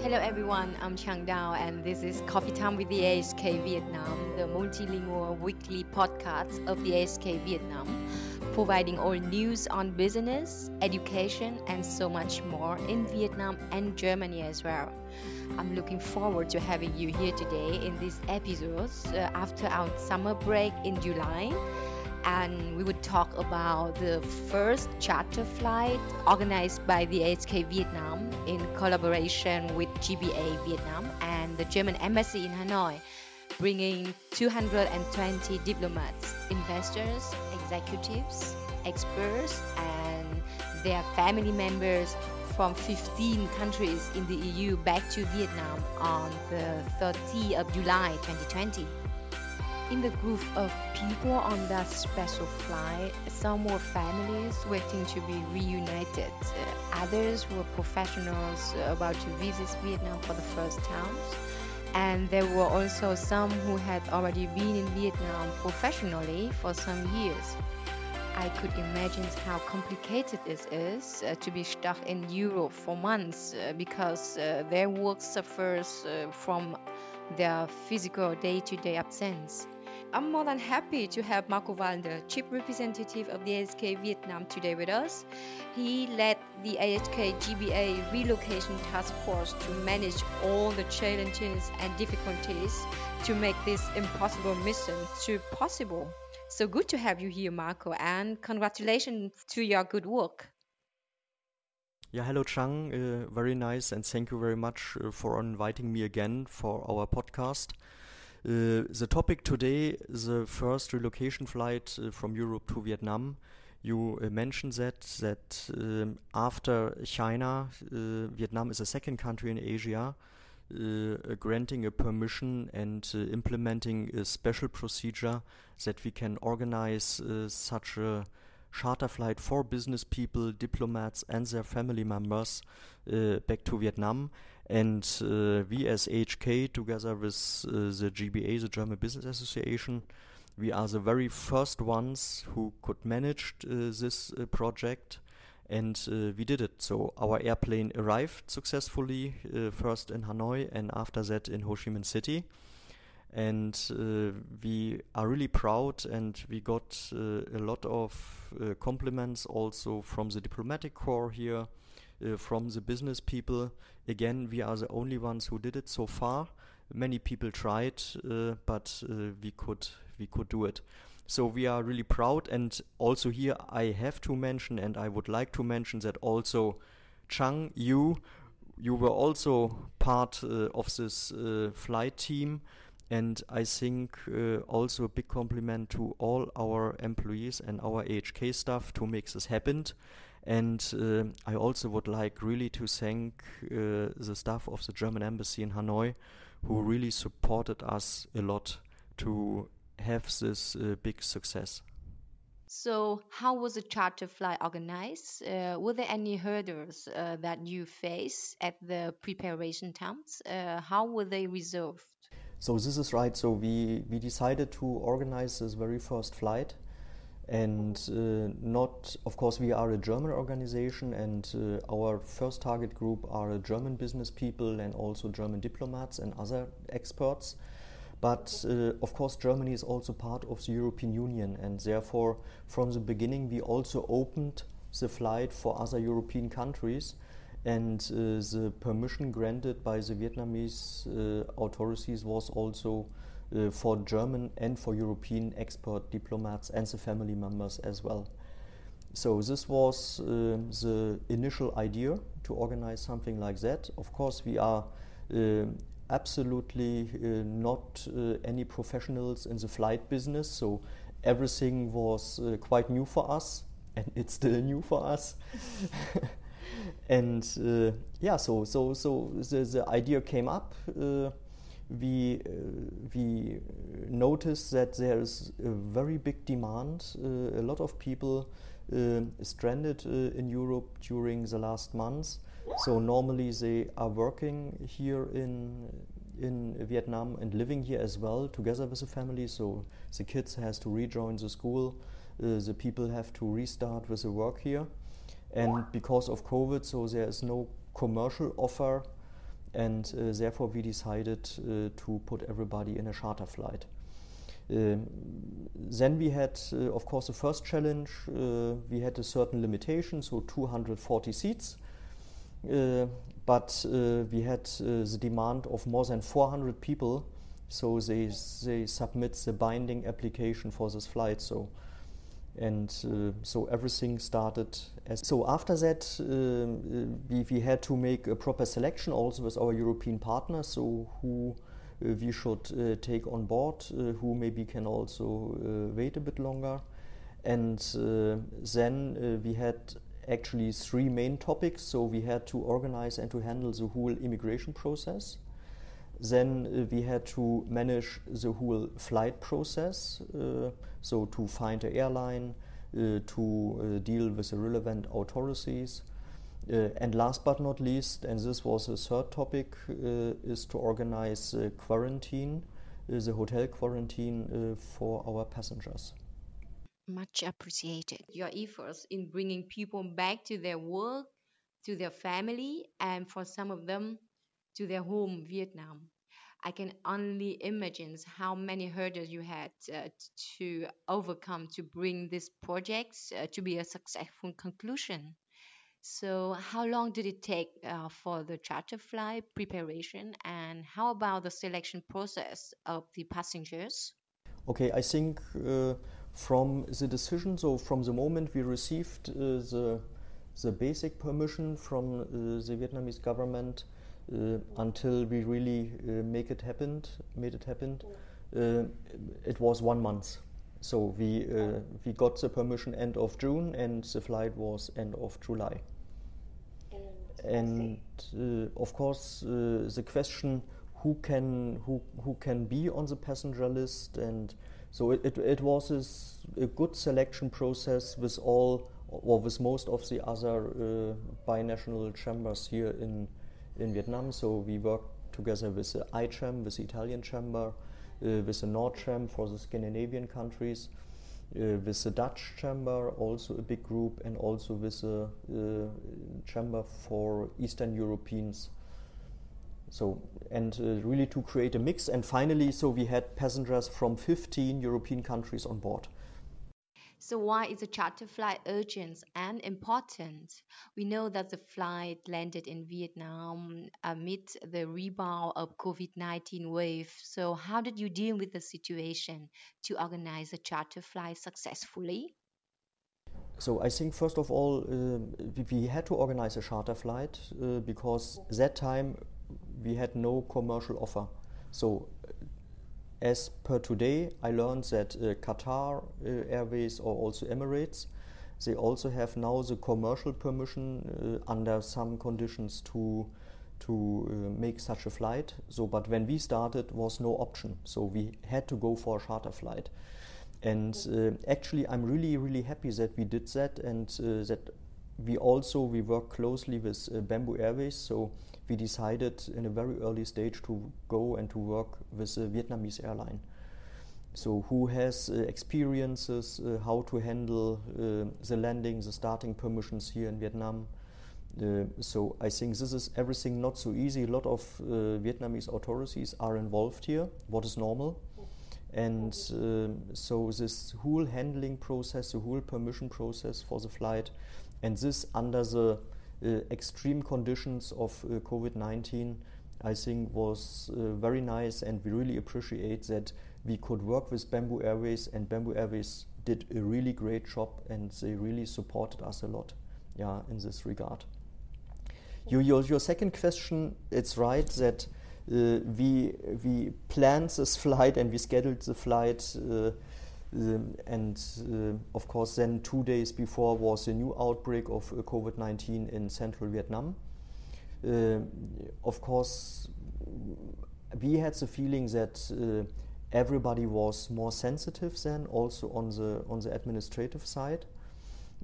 Hello everyone, I'm Chang Dao and this is Coffee Time with the AHK Vietnam, the multilingual weekly podcast of the AHK Vietnam, providing all news on business, education and so much more in Vietnam and Germany as well. I'm looking forward to having you here today in these episodes uh, after our summer break in July and we would talk about the first charter flight organized by the AHK Vietnam in collaboration with GBA Vietnam and the German Embassy in Hanoi, bringing 220 diplomats, investors, executives, experts, and their family members from 15 countries in the EU back to Vietnam on the 30th of July 2020 in the group of people on that special flight, some were families waiting to be reunited. Uh, others were professionals about to visit Vietnam for the first time. And there were also some who had already been in Vietnam professionally for some years. I could imagine how complicated it is uh, to be stuck in Europe for months uh, because uh, their work suffers uh, from their physical day to day absence. I'm more than happy to have Marco Walde, Chief Representative of the AHK Vietnam, today with us. He led the AHK GBA relocation task force to manage all the challenges and difficulties to make this impossible mission to possible. So good to have you here, Marco, and congratulations to your good work. Yeah, hello Chang, uh, very nice, and thank you very much uh, for inviting me again for our podcast. Uh, the topic today, the first relocation flight uh, from Europe to Vietnam. You uh, mentioned that that um, after China, Vietnam is the second country in Asia uh, granting a permission and uh, implementing a special procedure that we can organize uh, such a charter flight for business people, diplomats, and their family members back to Vietnam. And uh, we as HK, together with uh, the GBA, the German Business Association, we are the very first ones who could manage uh, this uh, project. And uh, we did it. So our airplane arrived successfully, uh, first in Hanoi and after that in Ho Chi Minh City. And we are really proud, and we got a lot of compliments also from the diplomatic corps here uh, from the business people. Again, we are the only ones who did it so far. Many people tried, uh, but uh, we could we could do it. So we are really proud. And also here, I have to mention, and I would like to mention that also, Chang, you you were also part uh, of this uh, flight team. And I think uh, also a big compliment to all our employees and our AHK staff to make this happen. And uh, I also would like really to thank uh, the staff of the German embassy in Hanoi, who really supported us a lot to have this uh, big success. So, how was the charter flight organized? Uh, were there any hurdles uh, that you faced at the preparation times? Uh, how were they resolved? So, this is right. So, we, we decided to organize this very first flight and uh, not of course we are a german organization and uh, our first target group are german business people and also german diplomats and other experts. But uh, of course germany is also part of the european union and therefore from the beginning we also opened the flight for other european countries and uh, the permission granted by the vietnamese uh, authorities was also uh, for German and for European expert diplomats and the family members as well. So this was uh, the initial idea to organize something like that. Of course, we are uh, absolutely uh, not uh, any professionals in the flight business, so everything was uh, quite new for us, and it's still new for us. and yeah, so so so the, the idea came up we uh, we notice that there is a very big demand. Uh, a lot of people uh, stranded in Europe during the last months. So normally they are working here in in Vietnam and living here as well together with the family. So the kids has to rejoin the school. Uh, the people have to restart with the work here. And because of COVID, so there is no commercial offer and uh, therefore we decided uh, to put everybody in a charter flight. Um, then we had, uh, of course, the first challenge. Uh, we had a certain limitation, so 240 seats. Uh, but uh, we had the demand of more than 400 people, so they they submit the binding application for this flight. So and uh, so everything started as so after that uh, we, we had to make a proper selection also with our european partners. So who uh, we should uh, take on board uh, who maybe can also uh, wait a bit longer. And then we had actually three main topics. So we had to organize and to handle the whole immigration process then uh, we had to manage the whole flight process, uh, so to find an airline, uh, to uh, deal with the relevant authorities. Uh, and last but not least, and this was the third topic, uh, is to organize quarantine, the hotel quarantine for our passengers. Much appreciated. Your efforts in bringing people back to their work, to their family, and for some of them, to their home, Vietnam. I can only imagine how many hurdles you had uh, to overcome to bring this project uh, to be a successful conclusion. So, how long did it take uh, for the charter flight preparation, and how about the selection process of the passengers? Okay, I think uh, from the decision, so from the moment we received uh, the the basic permission from uh, the Vietnamese government until we really uh, make it happen, made it happen. Uh, it was one month. So we we got the permission end of June, and the flight was end of July. And of course, the question who can who who can be on the passenger list and so it, it, it was a, a, good selection process with all or with most of the other uh, binational chambers here in in Vietnam. So we work together with the ICHAM, with the Italian chamber, uh, with the NordCham for the Scandinavian countries, uh, with the Dutch chamber, also a big group, and also with the uh, chamber for Eastern Europeans. So, and uh, really to create a mix. And finally, so we had passengers from 15 European countries on board. So, why is a charter flight urgent and important? We know that the flight landed in Vietnam amid the rebound of COVID-19 wave. So, how did you deal with the situation to organize a charter flight successfully? So I think first of all uh, we had to organize a charter flight uh, because that time we had no commercial offer. So as per today, I learned that uh, Qatar uh, Airways or also Emirates, they also have now the commercial permission uh, under some conditions to to uh, make such a flight. So, but when we started, was no option. So we had to go for a charter flight. And uh, actually, I'm really, really happy that we did that, and uh, that we also we work closely with Bamboo Airways. So we decided in a very early stage to go and to work with a Vietnamese airline. So, who has uh, experiences uh, how to handle uh, the landing, the starting permissions here in Vietnam? Uh, so, I think this is everything not so easy. A lot of uh, Vietnamese authorities are involved here, what is normal. And um, so, this whole handling process, the whole permission process for the flight, and this under the uh, extreme conditions of uh, COVID 19, I think was uh, very nice, and we really appreciate that we could work with Bamboo Airways, and Bamboo Airways did a really great job, and they really supported us a lot, yeah, in this regard. Your, your, your second question, it's right that uh, we we planned this flight and we scheduled the flight uh, and uh, of course, then two days before was a new outbreak of uh, COVID 19 in central Vietnam. Uh, of course, we had the feeling that uh, everybody was more sensitive then, also on the, on the administrative side.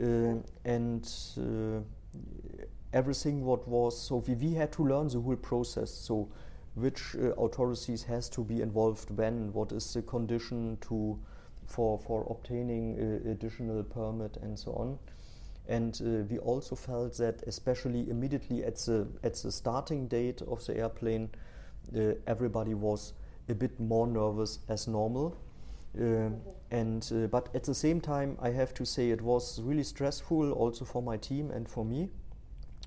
Uh, and uh, everything what was, so we, we had to learn the whole process. So, which authorities has to be involved when, what is the condition to for, for obtaining additional permit and so on. And uh, we also felt that, especially immediately at the at the starting date of the airplane, uh, everybody was a bit more nervous as normal. Uh, and uh, but at the same time, I have to say it was really stressful also for my team and for me.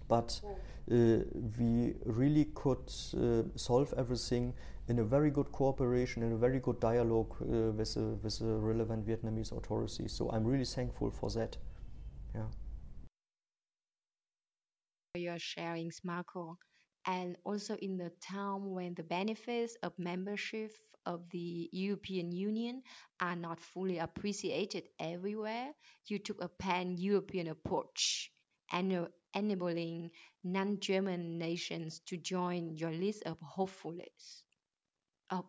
But uh, we really could uh, solve everything in a very good cooperation in a very good dialogue uh, with, the, with the relevant Vietnamese authorities. So I'm really thankful for that. Yeah. Your sharings, Marco, and also in the time when the benefits of membership of the European Union are not fully appreciated everywhere, you took a pan European approach, enabling non German nations to join your list of hopefuls. Of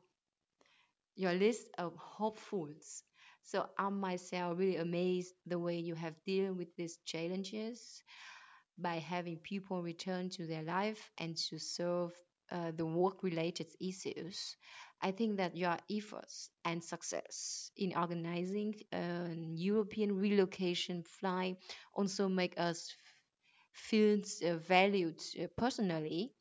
your list of hopefuls. So I'm myself really amazed the way you have dealt with these challenges by having people return to their life and to solve uh, the work related issues. I think that your efforts and success in organizing a European relocation flight also make us feel uh, valued uh, personally.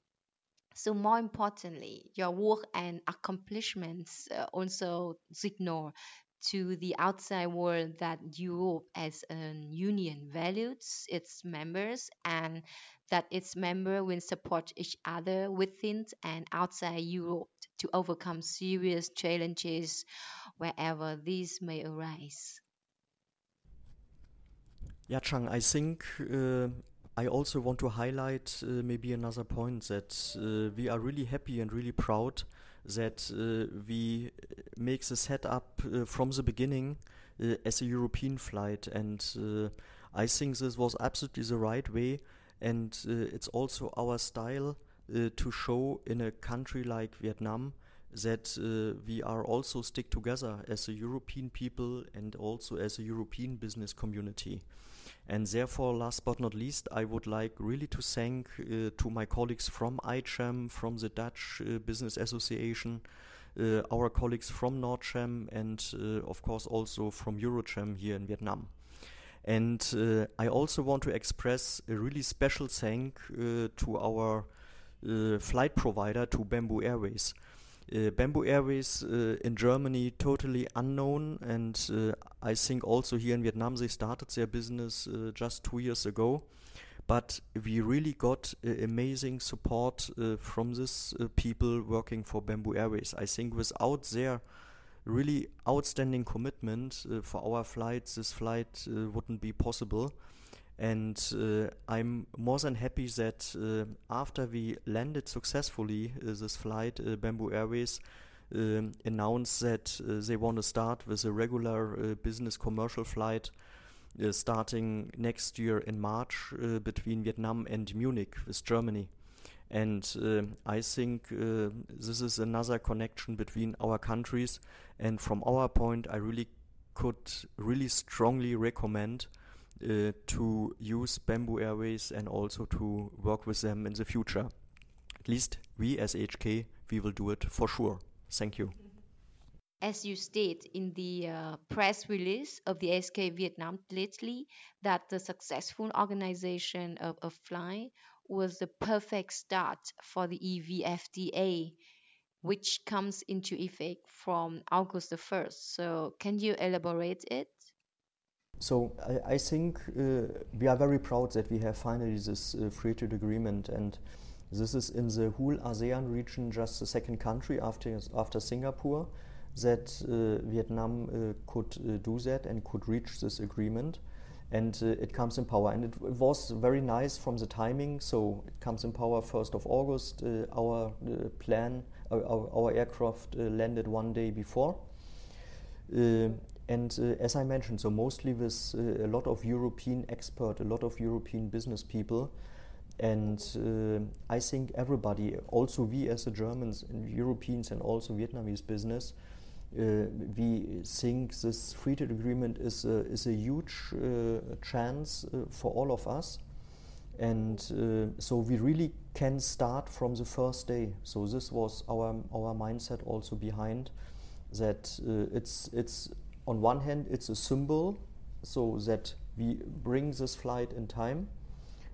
So, more importantly, your work and accomplishments uh, also signal to the outside world that Europe as a union values its members and that its members will support each other within and outside Europe to overcome serious challenges wherever these may arise. Yeah, Chang, I think uh, I also want to highlight uh, maybe another point that uh, we are really happy and really proud that uh, we make the setup uh, from the beginning uh, as a European flight, and uh, I think this was absolutely the right way, and it's also our style to show in a country like Vietnam that uh, we are also stick together as a European people and also as a European business community. And therefore, last but not least, I would like really to thank uh, to my colleagues from ICHAM, from the Dutch uh, Business Association, uh, our colleagues from NordCham, and uh, of course also from EuroCham here in Vietnam. And uh, I also want to express a really special thank uh, to our flight provider, to Bamboo Airways. Uh, Bamboo Airways uh, in Germany totally unknown, and uh, I think also here in Vietnam they started their business uh, just two years ago. But we really got uh, amazing support uh, from this people working for Bamboo Airways. I think without their really outstanding commitment for our flights, this flight wouldn't be possible. And uh, I'm more than happy that uh, after we landed successfully uh, this flight, uh, Bamboo Airways um, announced that uh, they want to start with a regular uh, business commercial flight starting next year in March between Vietnam and Munich with Germany. And I think this is another connection between our countries. And from our point, I really could really strongly recommend uh, to use Bamboo Airways and also to work with them in the future. At least we as HK, we will do it for sure. Thank you. As you state in the uh, press release of the SK Vietnam lately, that the successful organization of a fly was the perfect start for the EVFTA, which comes into effect from August the 1st. So, can you elaborate it? So I, I think uh, we are very proud that we have finally this uh, free trade agreement, and this is in the whole ASEAN region just the second country after after Singapore that uh, Vietnam uh, could uh, do that and could reach this agreement. And uh, it comes in power, and it, it, was very nice from the timing. So it comes in power first of August. our plan, our, our aircraft landed one day before. And uh, as I mentioned, so mostly with uh, a lot of European expert, a lot of European business people. And uh, I think everybody, also we as the Germans and Europeans and also Vietnamese business, uh, we think this free trade agreement is a, is a huge uh, chance uh, for all of us. And so we really can start from the first day. So this was our, our mindset also behind that it's, it's on one hand, it's a symbol so that we bring this flight in time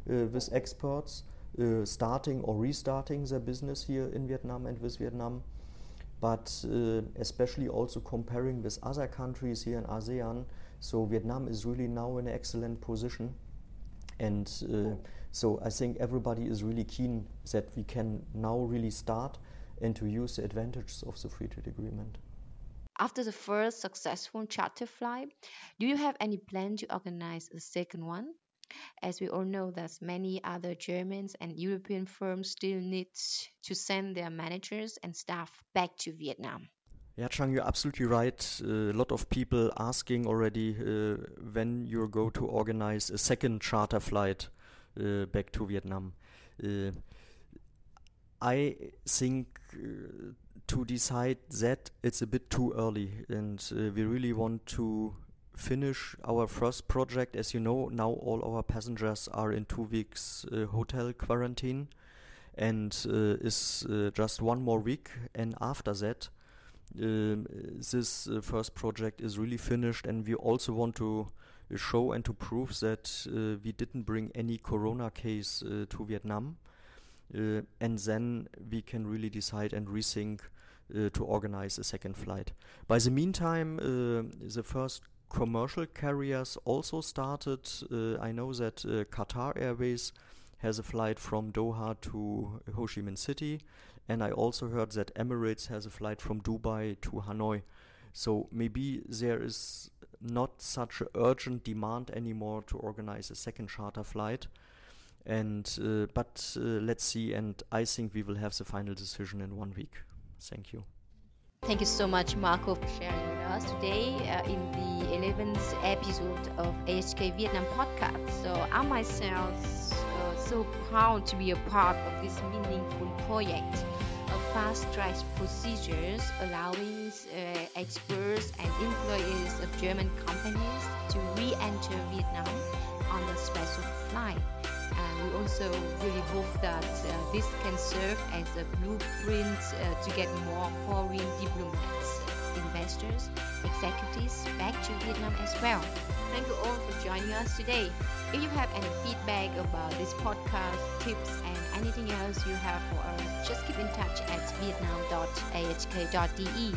uh, with experts uh, starting or restarting their business here in Vietnam and with Vietnam, but uh, especially also comparing with other countries here in ASEAN. So Vietnam is really now in an excellent position, and uh, so I think everybody is really keen that we can now really start and to use the advantages of the free trade agreement. After the first successful charter flight, do you have any plan to organize a second one? As we all know that many other Germans and European firms still need to send their managers and staff back to Vietnam. Yeah, Chang, you're absolutely right. Uh, a lot of people asking already uh, when you're going to organize a second charter flight uh, back to Vietnam. Uh, I think uh, to decide that it's a bit too early, and uh, we really want to finish our first project. As you know, now all our passengers are in two weeks uh, hotel quarantine, and uh, is uh, just one more week. And after that, um, this uh, first project is really finished, and we also want to show and to prove that we didn't bring any corona case to Vietnam. Uh, and then we can really decide and rethink uh, to organize a second flight. By the meantime, uh, the first commercial carriers also started. I know that Qatar Airways has a flight from Doha to Ho Chi Minh City, and I also heard that Emirates has a flight from Dubai to Hanoi. So maybe there is not such urgent demand anymore to organize a second charter flight. And uh, but uh, let's see, and I think we will have the final decision in one week. Thank you. Thank you so much, Marco, for sharing with us today uh, in the 11th episode of AHK Vietnam podcast. So I myself uh, so proud to be a part of this meaningful project of fast-track procedures allowing uh, experts and employees of German companies to re-enter Vietnam on a special flight we also really hope that uh, this can serve as a blueprint uh, to get more foreign diplomats, investors, executives back to Vietnam as well. Thank you all for joining us today. If you have any feedback about this podcast, tips, and anything else you have for us, just keep in touch at vietnam.ahk.de.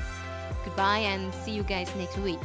Goodbye and see you guys next week.